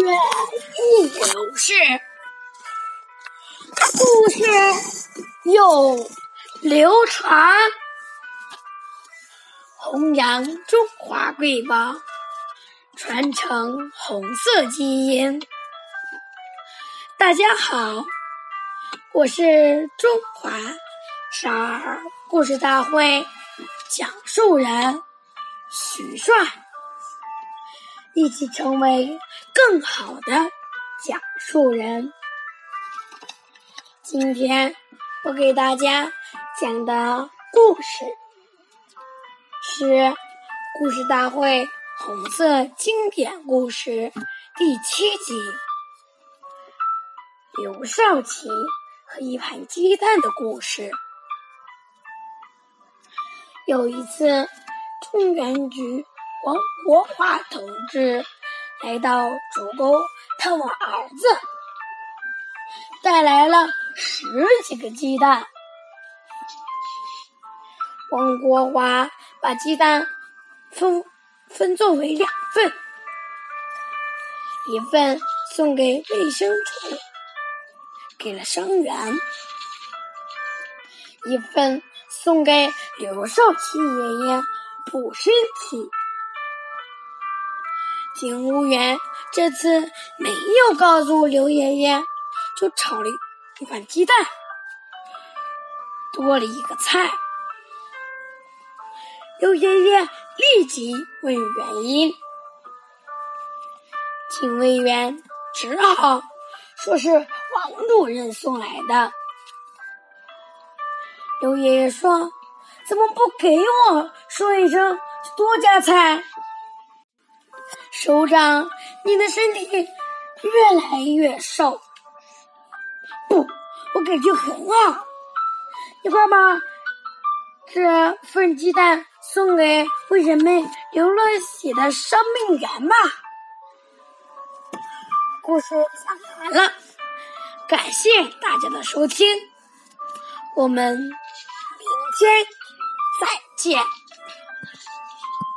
愿不有事，故事又流传，弘扬中华瑰宝，传承红色基因。大家好，我是中华少儿故事大会讲述人徐帅。一起成为更好的讲述人。今天我给大家讲的故事是《故事大会》红色经典故事第七集《刘少奇和一盘鸡蛋的故事》。有一次，中原局王国华同志来到竹沟探望儿子。带来了十几个鸡蛋，王国华把鸡蛋分分作为两份，一份送给卫生处，给了伤员；一份送给刘少奇爷爷补身体。警务员这次没有告诉刘爷爷。就炒了一碗鸡蛋，多了一个菜。刘爷爷立即问原因，警卫员只好说是王主任送来的。刘爷爷说：“怎么不给我说一声，多加菜？”首长，你的身体越来越瘦。不，我感觉很好。一会儿把这份鸡蛋送给为人们流了血的伤病员吧。故事讲完了，感谢大家的收听，我们明天再见。